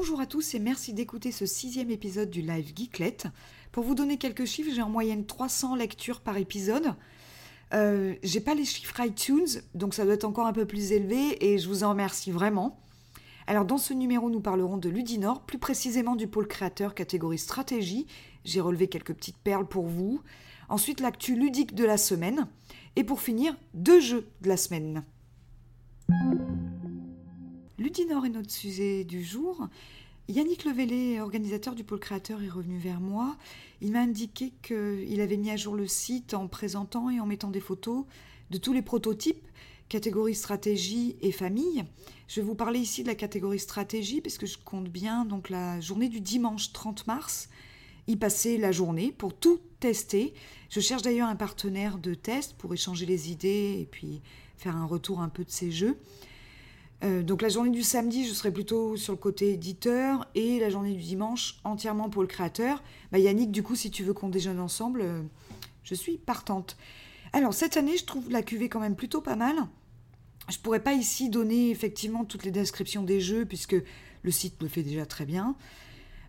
Bonjour à tous et merci d'écouter ce sixième épisode du live Geeklet. Pour vous donner quelques chiffres, j'ai en moyenne 300 lectures par épisode. Euh, j'ai pas les chiffres iTunes, donc ça doit être encore un peu plus élevé et je vous en remercie vraiment. Alors dans ce numéro, nous parlerons de Ludinor, plus précisément du pôle créateur catégorie stratégie. J'ai relevé quelques petites perles pour vous. Ensuite, l'actu ludique de la semaine. Et pour finir, deux jeux de la semaine. Ludinor est notre sujet du jour. Yannick Levellet, organisateur du pôle créateur, est revenu vers moi. Il m'a indiqué qu'il avait mis à jour le site en présentant et en mettant des photos de tous les prototypes, catégorie stratégie et famille. Je vais vous parler ici de la catégorie stratégie parce que je compte bien donc la journée du dimanche 30 mars y passer la journée pour tout tester. Je cherche d'ailleurs un partenaire de test pour échanger les idées et puis faire un retour un peu de ces jeux. Euh, donc la journée du samedi, je serai plutôt sur le côté éditeur et la journée du dimanche entièrement pour le créateur. Bah, Yannick, du coup, si tu veux qu'on déjeune ensemble, euh, je suis partante. Alors cette année, je trouve la cuvée quand même plutôt pas mal. Je pourrais pas ici donner effectivement toutes les descriptions des jeux puisque le site le fait déjà très bien.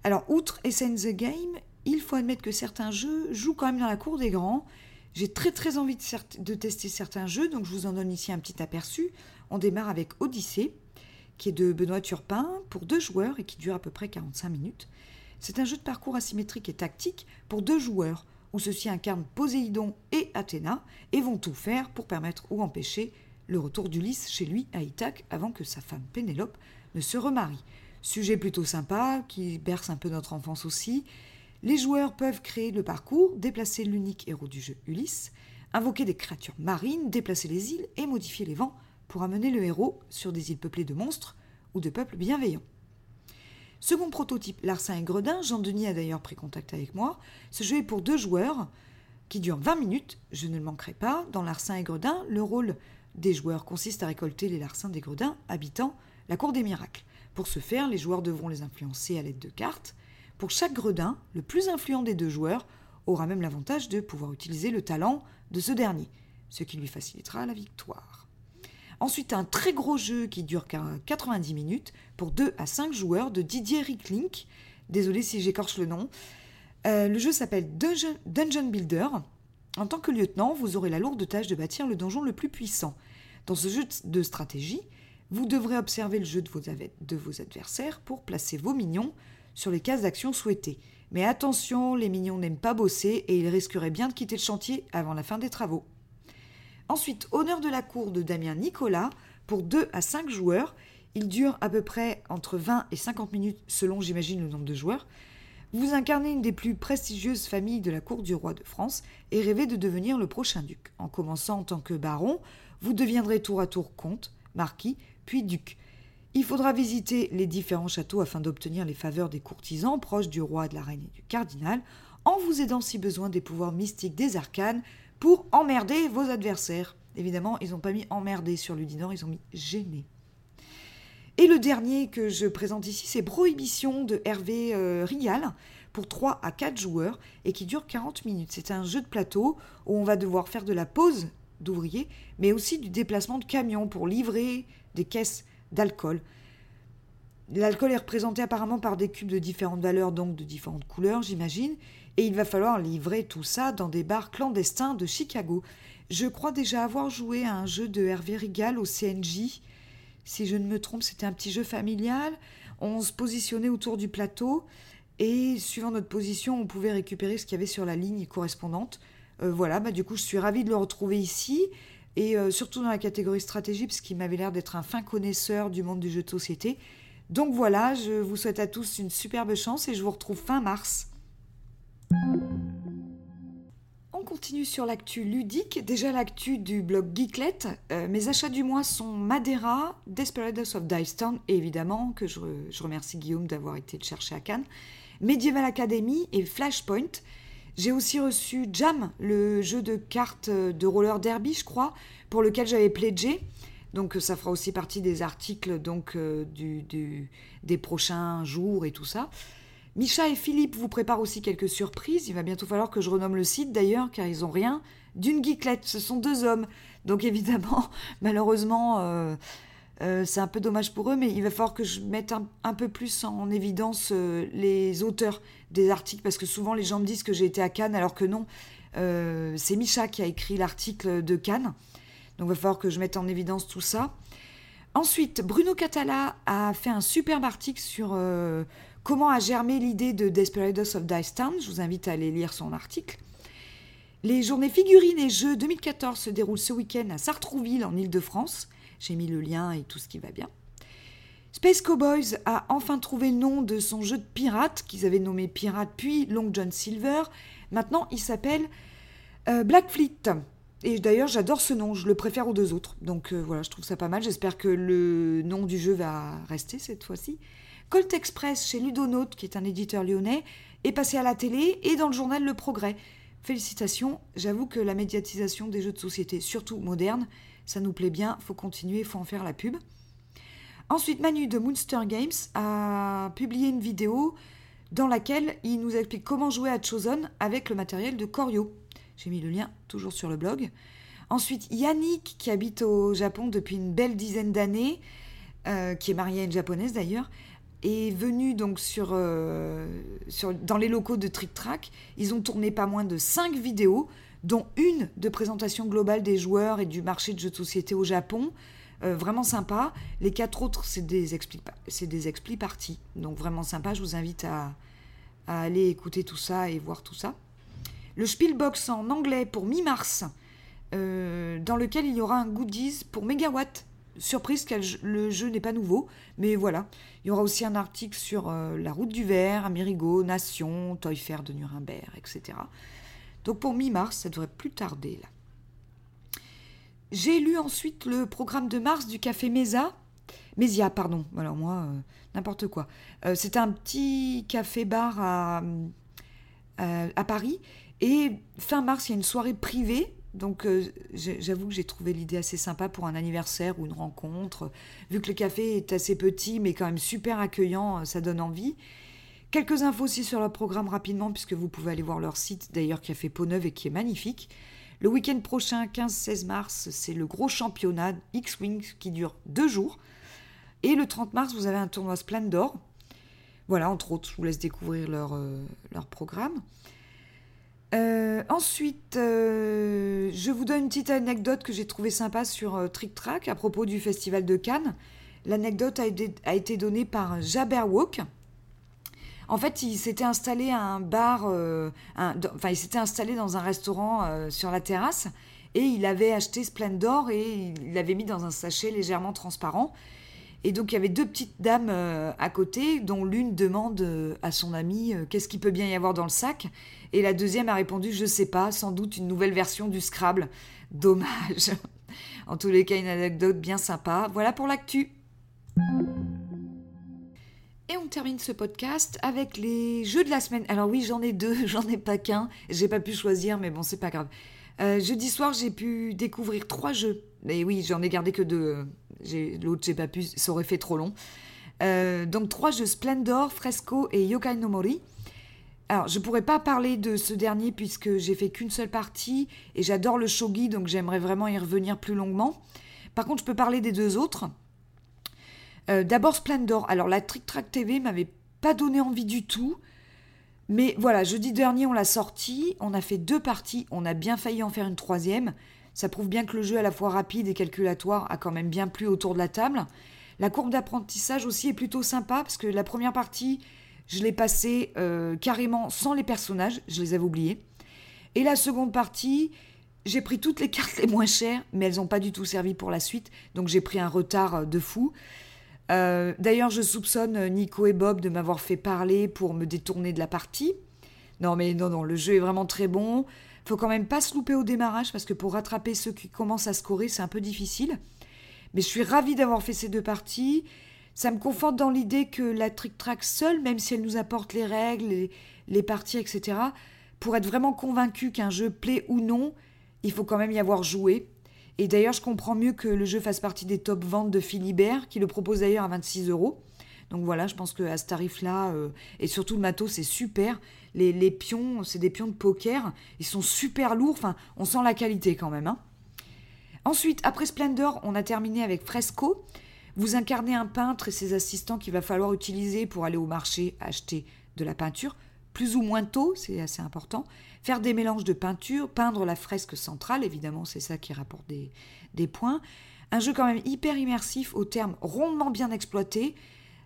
Alors outre Essence the Game, il faut admettre que certains jeux jouent quand même dans la cour des grands. J'ai très très envie de, tester certains jeux, donc je vous en donne ici un petit aperçu. On démarre avec Odyssée, qui est de Benoît Turpin, pour deux joueurs et qui dure à peu près 45 minutes. C'est un jeu de parcours asymétrique et tactique pour deux joueurs, où ceux-ci incarnent Poséidon et Athéna et vont tout faire pour permettre ou empêcher le retour d'Ulysse chez lui à Ithaque avant que sa femme Pénélope ne se remarie. Sujet plutôt sympa, qui berce un peu notre enfance aussi. Les joueurs peuvent créer le parcours, déplacer l'unique héros du jeu Ulysse, invoquer des créatures marines, déplacer les îles et modifier les vents pour amener le héros sur des îles peuplées de monstres ou de peuples bienveillants. Second prototype, Larsin et Gredin, Jean-Denis a d'ailleurs pris contact avec moi. Ce jeu est pour deux joueurs qui dure 20 minutes, je ne le manquerai pas. Dans Larsin et Gredin, le rôle des joueurs consiste à récolter les larcins des gredins habitant la cour des miracles. Pour ce faire, les joueurs devront les influencer à l'aide de cartes. Pour chaque gredin, le plus influent des deux joueurs aura même l'avantage de pouvoir utiliser le talent de ce dernier, ce qui lui facilitera la victoire. Ensuite, un très gros jeu qui dure 90 minutes pour 2 à 5 joueurs de Didier Ricklink. Désolé si j'écorche le nom. Euh, le jeu s'appelle Dungeon, Builder. En tant que lieutenant, vous aurez la lourde tâche de bâtir le donjon le plus puissant. Dans ce jeu de stratégie, vous devrez observer le jeu de vos, de vos adversaires pour placer vos minions sur les cases d'action souhaitées. Mais attention, les minions n'aiment pas bosser et ils risqueraient bien de quitter le chantier avant la fin des travaux. Ensuite, honneur de la cour de Damien Nicolas pour 2 à 5 joueurs. Il dure à peu près entre 20 et 50 minutes selon, j'imagine, le nombre de joueurs. Vous incarnez une des plus prestigieuses familles de la cour du roi de France et rêvez de devenir le prochain duc. En commençant en tant que baron, vous deviendrez tour à tour comte, marquis, puis duc. Il faudra visiter les différents châteaux afin d'obtenir les faveurs des courtisans proches du roi, de la reine et du cardinal, en vous aidant si besoin des pouvoirs mystiques des arcanes, pour emmerder vos adversaires. Évidemment, ils n'ont pas mis emmerder sur Ludinor, ils ont mis gêner. Et le dernier que je présente ici, c'est Prohibition de Hervé euh, Rial pour 3 à 4 joueurs et qui dure 40 minutes. C'est un jeu de plateau où on va devoir faire de la pause d'ouvriers, mais aussi du déplacement de camions pour livrer des caisses d'alcool. L'alcool est représenté apparemment par des cubes de différentes valeurs, donc de différentes couleurs, j'imagine, et il va falloir livrer tout ça dans des bars clandestins de Chicago. Je crois déjà avoir joué à un jeu de Hervé Rigal au CNJ. Si je ne me trompe, c'était un petit jeu familial. On se positionnait autour du plateau et suivant notre position, on pouvait récupérer ce qu'il y avait sur la ligne correspondante. Euh, voilà, bah, du coup, je suis ravie de le retrouver ici et euh, surtout dans la catégorie stratégie, parce qu'il m'avait l'air d'être un fin connaisseur du monde du jeu de société. Donc voilà, je vous souhaite à tous une superbe chance et je vous retrouve fin mars. On continue sur l'actu ludique. Déjà l'actu du blog Geeklet. Euh, mes achats du mois sont Madeira, Desperados of Town, et évidemment que je, remercie Guillaume d'avoir été chercher à Cannes, Medieval Academy et Flashpoint. J'ai aussi reçu Jam, le jeu de cartes de roller derby, je crois, pour lequel j'avais pledgé. Donc ça fera aussi partie des articles donc euh, du, des prochains jours et tout ça. Micha et Philippe vous préparent aussi quelques surprises. Il va bientôt falloir que je renomme le site d'ailleurs, car ils n'ont rien d'une geeklette. Ce sont deux hommes. Donc évidemment, malheureusement, euh, Euh, c'est un peu dommage pour eux, mais il va falloir que je mette un, peu plus en évidence euh, les auteurs des articles, parce que souvent les gens me disent que j'ai été à Cannes, alors que non. Euh, c'est Micha qui a écrit l'article de Cannes. Donc il va falloir que je mette en évidence tout ça. Ensuite, Bruno Catala a fait un superbe article sur comment a germé l'idée de Desperados of Dice Town. Je vous invite à aller lire son article. Les journées figurines et jeux 2014 se déroulent ce week-end à Sartrouville en Ile-de-France. J'ai mis le lien et tout ce qui va bien. Space Cowboys a enfin trouvé le nom de son jeu de pirate, qu'ils avaient nommé Pirate puis Long John Silver. Maintenant, il s'appelle euh, Black Fleet. Et d'ailleurs, j'adore ce nom, je le préfère aux deux autres. Donc euh, voilà, je trouve ça pas mal. J'espère que le nom du jeu va rester cette fois-ci. Colt Express chez Ludonaut, qui est un éditeur lyonnais, est passé à la télé et dans le journal Le Progrès. Félicitations, j'avoue que la médiatisation des jeux de société, surtout modernes, ça nous plaît bien, faut continuer, faut en faire la pub. Ensuite, Manu de Moonster Games a publié une vidéo dans laquelle il nous explique comment jouer à Chosen avec le matériel de Corio. J'ai mis le lien toujours sur le blog. Ensuite, Yannick, qui habite au Japon depuis une belle dizaine d'années, euh, qui est marié à une japonaise d'ailleurs, est venu donc sur, euh, sur, dans les locaux de Trick Track. Ils ont tourné pas moins de 5 vidéos dont une de présentation globale des joueurs et du marché de jeux de société au Japon. Euh, vraiment sympa. Les quatre autres, c'est des expli, c'est expli parties. Donc vraiment sympa. Je vous invite à, aller écouter tout ça et voir tout ça. Le Spielbox en anglais pour mi-mars, euh, dans lequel il y aura un goodies pour Megawatt. Surprise le jeu n'est pas nouveau, mais voilà. Il y aura aussi un article sur euh, la route du verre, Amerigo, Nation, Toy Fair de Nuremberg, etc. Donc pour mi-mars, ça devrait plus tarder là. J'ai lu ensuite le programme de mars du Café Mesa. Mésia, pardon. Alors moi, euh, n'importe quoi. C'est un petit café-bar à, Paris. Et fin mars, il y a une soirée privée. Donc j'avoue que j'ai trouvé l'idée assez sympa pour un anniversaire ou une rencontre. Vu que le café est assez petit, mais quand même super accueillant, ça donne envie. Quelques infos aussi sur leur programme rapidement, puisque vous pouvez aller voir leur site, d'ailleurs, qui a fait peau neuve et qui est magnifique. Le week-end prochain, 15-16 mars, c'est le gros championnat X-Wing qui dure deux jours. Et le 30 mars, vous avez un tournoi Splendor. Voilà, entre autres, je vous laisse découvrir leur, euh, leur programme. Euh, ensuite, euh, je vous donne une petite anecdote que j'ai trouvée sympa sur Trick Track à propos du festival de Cannes. L'anecdote a, été donnée par Jabberwock, en fait, il s'était installé un bar, euh, enfin, il s'était installé dans un restaurant euh, sur la terrasse et il avait acheté Splendor et il l'avait mis dans un sachet légèrement transparent. Et donc, il y avait deux petites dames euh, à côté, dont l'une demande à son ami qu'est-ce qu'il peut bien y avoir dans le sac? Et la deuxième a répondu je sais pas, sans doute une nouvelle version du Scrabble. Dommage. en tous les cas, une anecdote bien sympa. Voilà pour l'actu. Et on termine ce podcast avec les jeux de la semaine. Alors oui, j'en ai deux, j'en ai pas qu'un. J'ai pas pu choisir, mais bon, c'est pas grave. Euh, jeudi soir, j'ai pi découvrir trois jeux. Et oui, j'en ai gardé que deux. L'autre, j'ai pas pu, ça aurait fait trop long. Euh, donc trois jeux Splendor, Fresco et Yokai no Mori. Alors, je pourrais pas parler de ce dernier puisque j'ai fait qu'une seule partie et j'adore le shogi, donc j'aimerais vraiment y revenir plus longuement. Par contre, je peux parler des deux autres. Euh, d'abord Splendor. Alors la Trick Track TV m'avait pas donné envie du tout. Mais voilà, jeudi dernier, on l'a sorti. On a fait deux parties. On a bien failli en faire une troisième. Ça prouve bien que le jeu, à la fois rapide et calculatoire, a quand même bien plu autour de la table. La courbe d'apprentissage aussi est plutôt sympa parce que la première partie, je l'ai passée euh, carrément sans les personnages. Je les avais oubliés. Et la seconde partie, j'ai pris toutes les cartes les moins chères, mais elles n'ont pas du tout servi pour la suite. Donc j'ai pris un retard euh, de fou. Euh, d'ailleurs, je soupçonne Nico et Bob de m'avoir fait parler pour me détourner de la partie. Non, mais non, non, le jeu est vraiment très bon. Faut quand même pas se louper au démarrage parce que pour rattraper ceux qui commencent à scorer, c'est un peu difficile. Mais je suis ravie d'avoir fait ces deux parties. Ça me conforte dans l'idée que la Trick Track seule, même si elle nous apporte les règles, les, les parties, etc., pour être vraiment convaincu qu'un jeu plaît ou non, il faut quand même y avoir joué. Et d'ailleurs, je comprends mieux que le jeu fasse partie des top ventes de Philibert, qui le propose d'ailleurs à 26 euros. Donc voilà, je pense qu'à ce tarif-là, euh, et surtout le matos, c'est super. Les, pions, c'est des pions de poker, ils sont super lourds, enfin, on sent la qualité quand même. Hein. Ensuite, après Splendor, on a terminé avec Fresco. Vous incarnez un peintre et ses assistants qu'il va falloir utiliser pour aller au marché acheter de la peinture, plus ou moins tôt, c'est assez important. Faire des mélanges de peinture, peindre la fresque centrale, évidemment, c'est ça qui rapporte des, des points. Un jeu quand même hyper immersif au terme rondement bien exploité.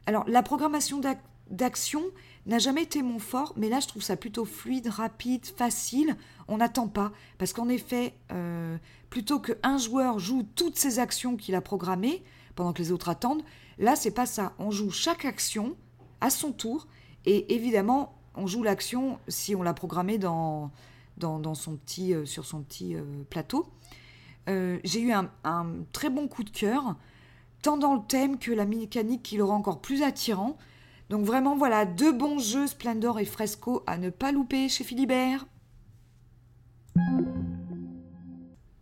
Alors, la programmation d'action n'a jamais été mon fort, mais là, je trouve ça plutôt fluide, rapide, facile. On n'attend pas, parce qu'en effet, euh, plutôt qu'un joueur joue toutes ses actions qu'il a programmées pendant que les autres attendent, là, c'est pas ça. On joue chaque action à son tour, et évidemment, on joue l'action si on l'a programmée dans, dans, son petit, euh, sur son petit euh, plateau. J'ai eu un, un, très bon coup de cœur, tant dans le thème que la mécanique qui le rend encore plus attirant. Donc vraiment, voilà, deux bons jeux Splendor et Fresco à ne pas louper chez Philibert.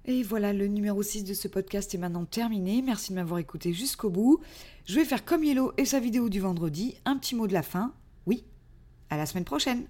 Et voilà, le numéro 6 de ce podcast est maintenant terminé. Merci de m'avoir écouté jusqu'au bout. Je vais faire comme Yellow et sa vidéo du vendredi, un petit mot de la fin. Oui, à la semaine prochaine.